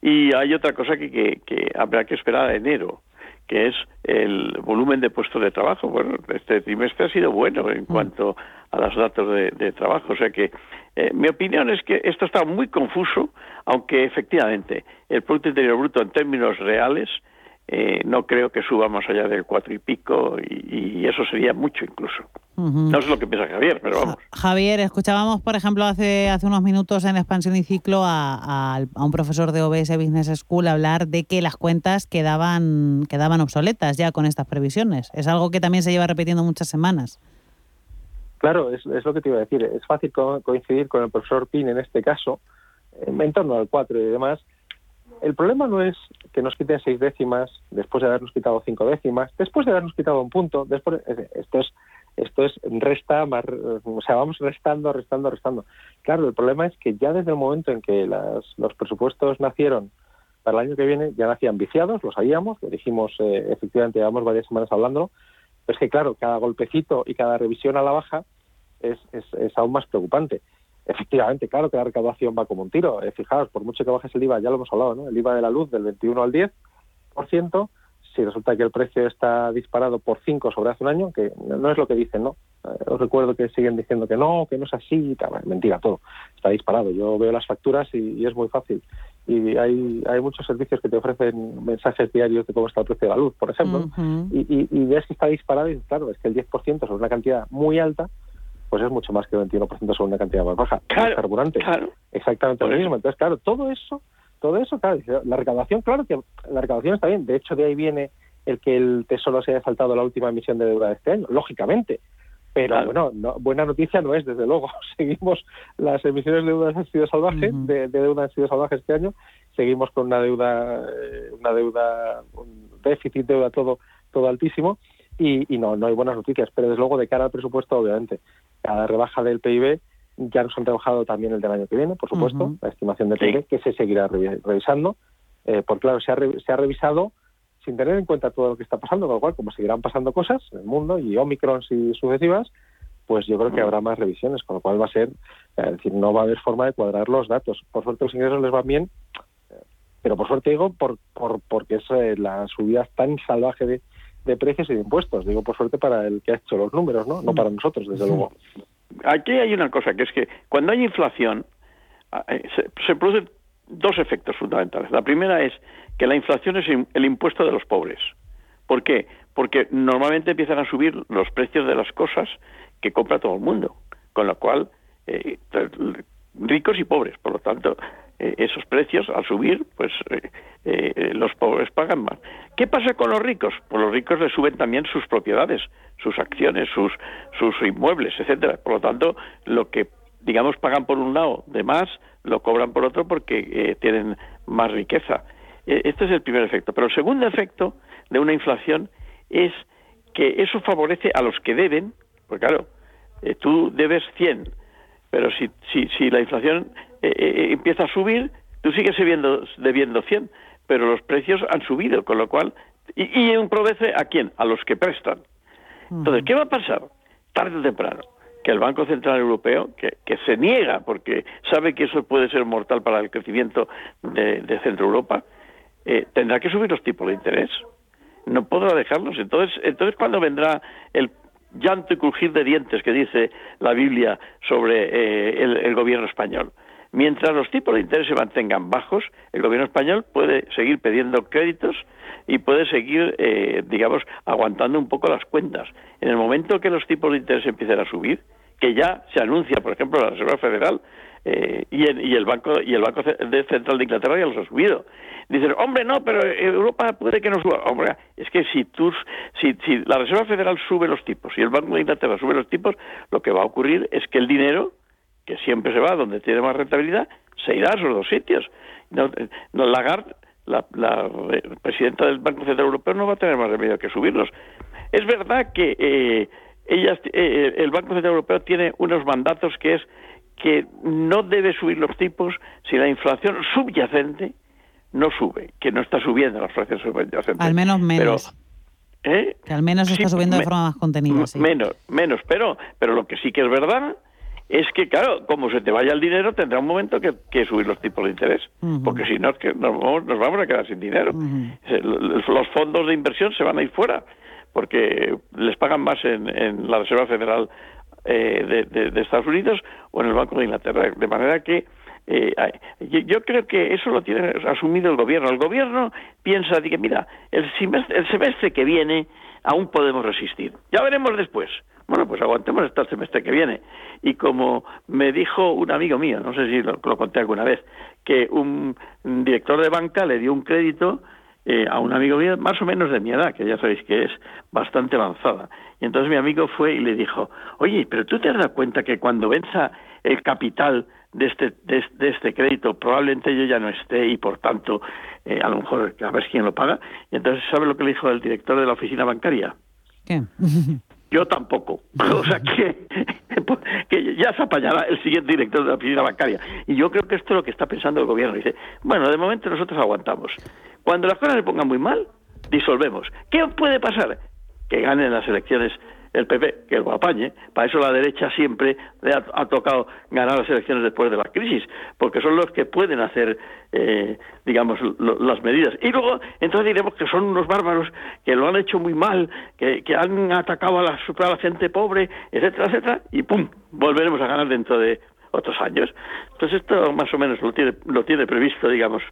Y hay otra cosa que, que, que habrá que esperar a enero, que es el volumen de puestos de trabajo. Bueno, este trimestre ha sido bueno en mm. cuanto a los datos de, trabajo. O sea que eh, mi opinión es que esto está muy confuso, aunque efectivamente el Producto Interior Bruto en términos reales eh, no creo que suba más allá del cuatro y pico y, eso sería mucho incluso. No sé lo que piensa Javier, pero vamos. Javier, escuchábamos, por ejemplo, hace, hace unos minutos en Expansión y Ciclo a, a, un profesor de OBS Business School hablar de que las cuentas quedaban, quedaban obsoletas ya con estas previsiones. Es algo que también se lleva repitiendo muchas semanas. Claro, es, es lo que te iba a decir. Es fácil coincidir con el profesor Pin en este caso, en torno al 4 y demás. El problema no es que nos quiten seis décimas después de habernos quitado cinco décimas, después de habernos quitado un punto. Después, esto es esto es resta, más, o sea, vamos restando, restando, restando. Claro, el problema es que ya desde el momento en que las, los presupuestos nacieron para el año que viene, ya nacían viciados, lo sabíamos, lo dijimos, eh, efectivamente, llevamos varias semanas hablando, pero es que, claro, cada golpecito y cada revisión a la baja es, es, aún más preocupante. Efectivamente, claro que la recaudación va como un tiro. Eh, fijaos, por mucho que bajes el IVA, ya lo hemos hablado, ¿no? El IVA de la luz del 21 al 10%, si resulta que el precio está disparado por 5 sobre hace un año, que no es lo que dicen, ¿no? Eh, os recuerdo que siguen diciendo que no, que no es así, mentira, todo. Está disparado. Yo veo las facturas y, es muy fácil. Y hay, hay muchos servicios que te ofrecen mensajes diarios de cómo está el precio de la luz, por ejemplo, y, y, ves que está disparado y claro, es que el 10% sobre una cantidad muy alta pues es mucho más que el 21% sobre una cantidad más baja. Claro, carburante. Exactamente lo mismo. Entonces, claro, todo eso, todo eso, claro, la recaudación, claro que la recaudación está bien. De hecho, de ahí viene el que el Tesoro se haya saltado la última emisión de deuda de este año, lógicamente. Pero bueno, buena noticia no es, desde luego. Seguimos, las emisiones de deuda han sido salvajes, de, deuda han sido salvajes este año. Seguimos con una deuda, eh, una deuda, un déficit, deuda todo, todo altísimo. Y, y, no, no hay buenas noticias. Pero desde luego, de cara al presupuesto, obviamente, cada rebaja del PIB ya nos han trabajado también el del año que viene, por supuesto, la estimación del PIB, que se seguirá revisando, eh, porque claro, se ha, se ha revisado sin tener en cuenta todo lo que está pasando, con lo cual, como seguirán pasando cosas en el mundo y Omicron y sucesivas, pues yo creo que habrá más revisiones, con lo cual va a ser, es decir, no va a haber forma de cuadrar los datos. Por suerte los ingresos les van bien, pero por suerte digo, por, por porque es eh, la subida tan salvaje de, de precios y de impuestos. Digo, por suerte, para el que ha hecho los números, ¿no? No para nosotros, desde luego. Aquí hay una cosa, que es que cuando hay inflación, ah, eh, se, producen dos efectos fundamentales. La primera es que la inflación es el impuesto de los pobres. ¿Por qué? Porque normalmente empiezan a subir los precios de las cosas que compra todo el mundo, con lo cual eh, ricos y pobres, por lo tanto, eh, esos precios al subir, pues eh, eh, los pobres pagan más. ¿Qué pasa con los ricos? Pues los ricos les suben también sus propiedades, sus acciones, sus, sus inmuebles, etcétera. Por lo tanto, lo que digamos pagan por un lado de más, lo cobran por otro porque tienen más riqueza. eh, este es el primer efecto. Pero el segundo efecto de una inflación es que eso favorece a los que deben, porque claro, eh, tú debes 100, pero si, si, si la inflación eh, eh, empieza a subir, tú sigues debiendo, debiendo 100, pero los precios han subido, con lo cual... ¿Y, y empobrece a quién? A los que prestan. Entonces, ¿qué va a pasar? Tarde o temprano, que el Banco Central Europeo, que, se niega porque sabe que eso puede ser mortal para el crecimiento de, Centro Europa, eh, tendrá que subir los tipos de interés. No podrá dejarlos. Entonces, entonces ¿cuándo vendrá el llanto y crujir de dientes que dice la Biblia sobre eh, el gobierno español? Mientras los tipos de interés se mantengan bajos, el gobierno español puede seguir pidiendo créditos y puede seguir, eh, digamos, aguantando un poco las cuentas. En el momento que los tipos de interés empiecen a subir, que ya se anuncia, por ejemplo, la Reserva Federal eh, y, el, y, el banco y el banco central de Inglaterra ya los ha subido. Dicen, hombre, no, pero Europa puede que no suba. Hombre, es que si si, si la Reserva Federal sube los tipos y el Banco de Inglaterra sube los tipos, lo que va a ocurrir es que el dinero que siempre se va donde tiene más rentabilidad, se irá a esos dos sitios. No, no Lagarde, la, la, presidenta del Banco Central Europeo, no va a tener más remedio que subirlos. Es verdad que eh, ellas, eh, el Banco Central Europeo tiene unos mandatos que es que no debe subir los tipos si la inflación subyacente no sube, que no está subiendo la inflación subyacente. Al menos menos. Pero, ¿eh? Que al menos está subiendo de forma más contenida. sí. Menos, menos, pero, pero lo que sí que es verdad es que, claro, como se te vaya el dinero, tendrá un momento que, que subir los tipos de interés, porque si no, es que nos vamos, nos vamos a quedar sin dinero. Se- Los los fondos de inversión se van a ir fuera, porque les pagan más en, en la Reserva Federal eh, de, de- de Estados Unidos o en el Banco de Inglaterra. De manera que eh, yo, creo que eso lo tiene asumido el gobierno. El gobierno piensa, que mira, el semestre, el semestre que viene aún podemos resistir. Ya veremos después. Bueno, pues aguantemos hasta el semestre que viene. Y como me dijo un amigo mío, no sé si lo, conté alguna vez, que un, director de banca le dio un crédito eh, a un amigo mío más o menos de mi edad, que ya sabéis que es bastante avanzada. Y entonces mi amigo fue y le dijo, oye, pero tú te has dado cuenta que cuando venza el capital de este, de, de este crédito, probablemente yo ya no esté y por tanto, eh, a lo mejor a ver quién lo paga. Y entonces, ¿sabe lo que le dijo el director de la oficina bancaria? ¿Qué? Yo tampoco. O sea que, que ya se apañará el siguiente director de la oficina bancaria. Y yo creo que esto es lo que está pensando el gobierno. Dice, bueno, de momento nosotros aguantamos. Cuando las cosas se pongan muy mal, disolvemos. ¿Qué puede pasar? Que ganen las elecciones el PP, que lo apañe. Para eso la derecha siempre le ha, tocado ganar las elecciones después de la crisis, porque son los que pueden hacer, eh, digamos, lo- las medidas. Y luego, entonces diremos que son unos bárbaros que lo han hecho muy mal, que, que han atacado a la, a la gente pobre, etcétera, etcétera, y ¡pum! Volveremos a ganar dentro de otros años. Entonces esto más o menos lo tiene, lo tiene previsto, digamos.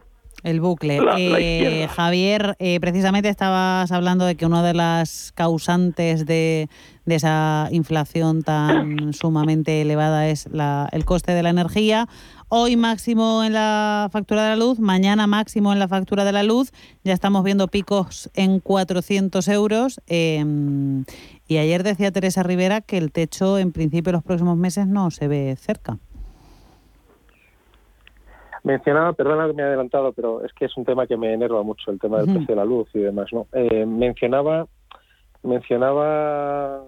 El bucle. La- Eh. Javier, eh, precisamente estabas hablando de que una de las causantes de, de esa inflación tan sumamente elevada es la- el coste de la energía. Hoy máximo en la factura de la luz, mañana máximo en la factura de la luz. Ya estamos viendo picos en 400 euros. eh, y ayer decía Teresa Rivera que el techo en principio en los próximos meses no se ve cerca. Mencionaba, perdona que me he adelantado, pero es que es un tema que me enerva mucho, el tema del precio de la luz y demás, ¿no? Eh, mencionaba, mencionaba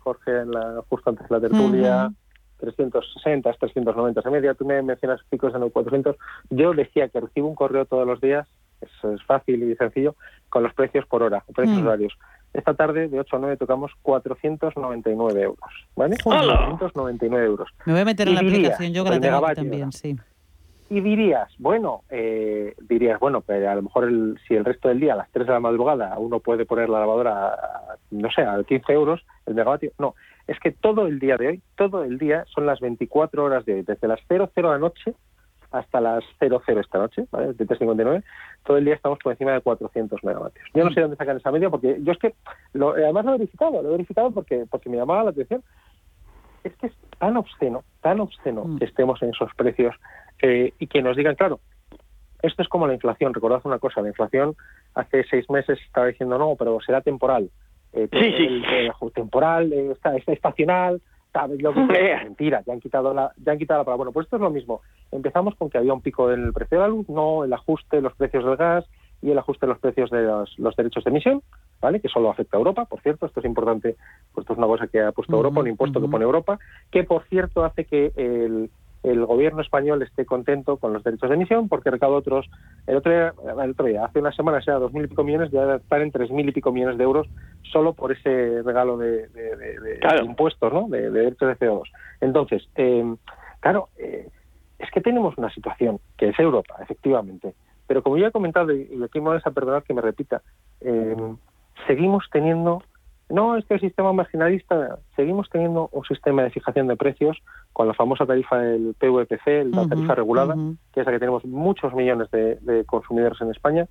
Jorge en la, justo antes de la tertulia, Ujú. 360, 390 de media, tú me mencionas picos en los 400, yo decía que recibo un correo todos los días, eso es fácil y sencillo, con los precios por hora, precios Mm. horarios. Esta tarde, de 8 a 9, tocamos 499 euros, ¿vale? ¡Hala! 499 euros. Me voy a meter en la aplicación yo que la el tengo también, hora. sí. Y dirías, bueno, eh, dirías, bueno, pero a lo mejor el, si el resto del día, a las 3 de la madrugada, uno puede poner la lavadora, a, no sé, a 15 euros el megavatio. No, es que todo el día de hoy, todo el día son las 24 horas de hoy, desde las 00 de la noche hasta las 00 esta noche, ¿vale? De 359, todo el día estamos por encima de 400 megavatios. Yo no sé dónde sacan esa media, porque yo es que, lo, además lo he verificado, lo he verificado porque, porque me llamaba la atención. Es que es tan obsceno, tan obsceno que estemos en esos precios eh, y que nos digan, claro, esto es como la inflación. Recordad una cosa, la inflación hace seis meses estaba diciendo no, pero será temporal. Eh, Sí, sí. el- el- temporal, eh, está, está estacional, ¿Sabes lo que? Mentira, ya han quitado la, ya han quitado la palabra. Bueno, pues esto es lo mismo. Empezamos con que había un pico en el precio de la luz, no el ajuste de los precios del gas y el ajuste de los precios de los, los derechos de emisión, ¿vale? Que solo afecta a Europa, por cierto, esto es importante, pues esto es una cosa que ha puesto Europa, un impuesto que pone Europa, que por cierto hace que el, el gobierno español esté contento con los derechos de emisión porque recauda otros. El otro día, el otro día hace unas semanas era dos mil y pico millones, ya estar en tres mil y pico millones de euros solo por ese regalo de, de, de, de impuestos, ¿no? De, derechos de CO2. Entonces, eh, claro, eh, es que tenemos una situación que es Europa, efectivamente. Pero como ya he comentado, y aquí me vais a perdonar que me repita, eh, seguimos teniendo no es que el sistema marginalista, seguimos teniendo un sistema de fijación de precios con la famosa tarifa del PVPC, la tarifa regulada, que es la que tenemos muchos millones de, consumidores en España,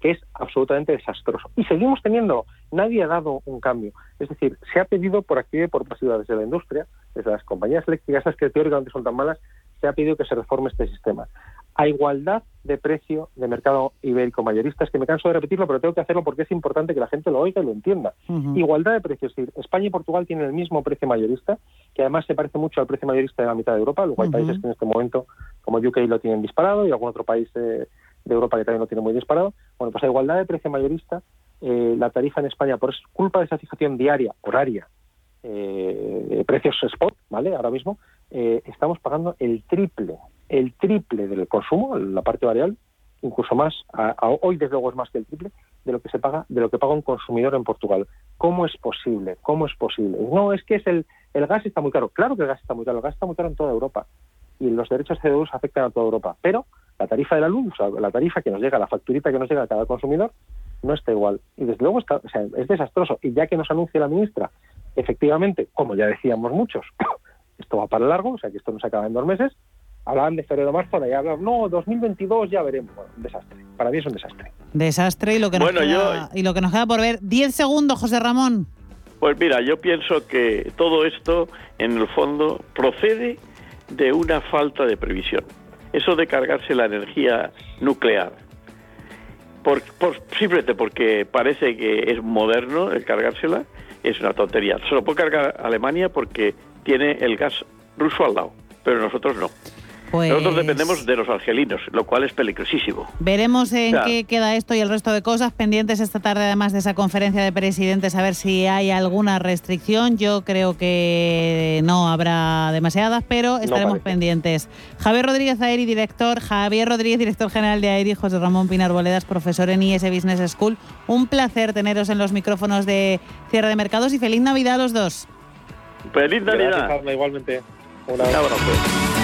que es absolutamente desastroso. Y seguimos teniendo, nadie ha dado un cambio. Es decir, se ha pedido por actividad y por pasiva desde la industria, desde las compañías eléctricas, esas que teóricamente son tan malas, se ha pedido que se reforme este sistema a igualdad de precio de mercado ibérico mayorista. Es que me canso de repetirlo, pero tengo que hacerlo porque es importante que la gente lo oiga y lo entienda. Igualdad de precios. Es decir, España y Portugal tienen el mismo precio mayorista, que además se parece mucho al precio mayorista de la mitad de Europa. Luego hay países que en este momento, como UK, lo tienen disparado y algún otro país de, Europa que también lo tiene muy disparado. Bueno, pues a igualdad de precio mayorista, eh, la tarifa en España, por culpa de esa fijación diaria, horaria, eh, precios spot, ¿vale? Ahora mismo, eh, estamos pagando el triple el triple del consumo, la parte variable, incluso más, hoy desde luego es más que el triple de lo que se paga, de lo que paga un consumidor en Portugal. ¿Cómo es posible? ¿Cómo es posible? No, es que es el, el gas está muy caro. Claro que el gas está muy caro, el gas está muy caro en toda Europa y los derechos de CO2 afectan a toda Europa, pero la tarifa de la luz, la tarifa que nos llega, la facturita que nos llega a cada consumidor, no está igual. Y desde luego está, es desastroso. Y ya que nos anuncia la ministra, efectivamente, como ya decíamos muchos, esto va para largo, o sea que esto no se acaba en dos meses, hablaban de febrero marzo, ahora ya hablan, no, 2022 ya veremos. un desastre. Para mí es un desastre. Desastre y lo que nos, queda, y lo que nos queda por ver. 10 segundos, José Ramón. Pues mira, yo pienso que todo esto, en el fondo, procede de una falta de previsión. Eso de cargarse la energía nuclear. Por, simplemente porque parece que es moderno el cargársela, es una tontería. Se lo puede cargar Alemania porque tiene el gas ruso al lado, pero nosotros no. Nosotros pues dependemos de los argelinos, lo cual es peligrosísimo. Veremos en qué queda esto y el resto de cosas pendientes esta tarde, además de esa conferencia de presidentes, a ver si hay alguna restricción. Yo creo que no habrá demasiadas, pero estaremos pendientes. Javier Rodríguez Aeri, director, Javier Rodríguez, director general de Aeri, José Ramón Pinar Boledas, profesor en IS Business School. Un placer teneros en los micrófonos de cierre de mercados y feliz Navidad a los dos. Feliz Navidad. igualmente. Un abrazo.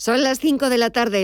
Son las 5 de la tarde.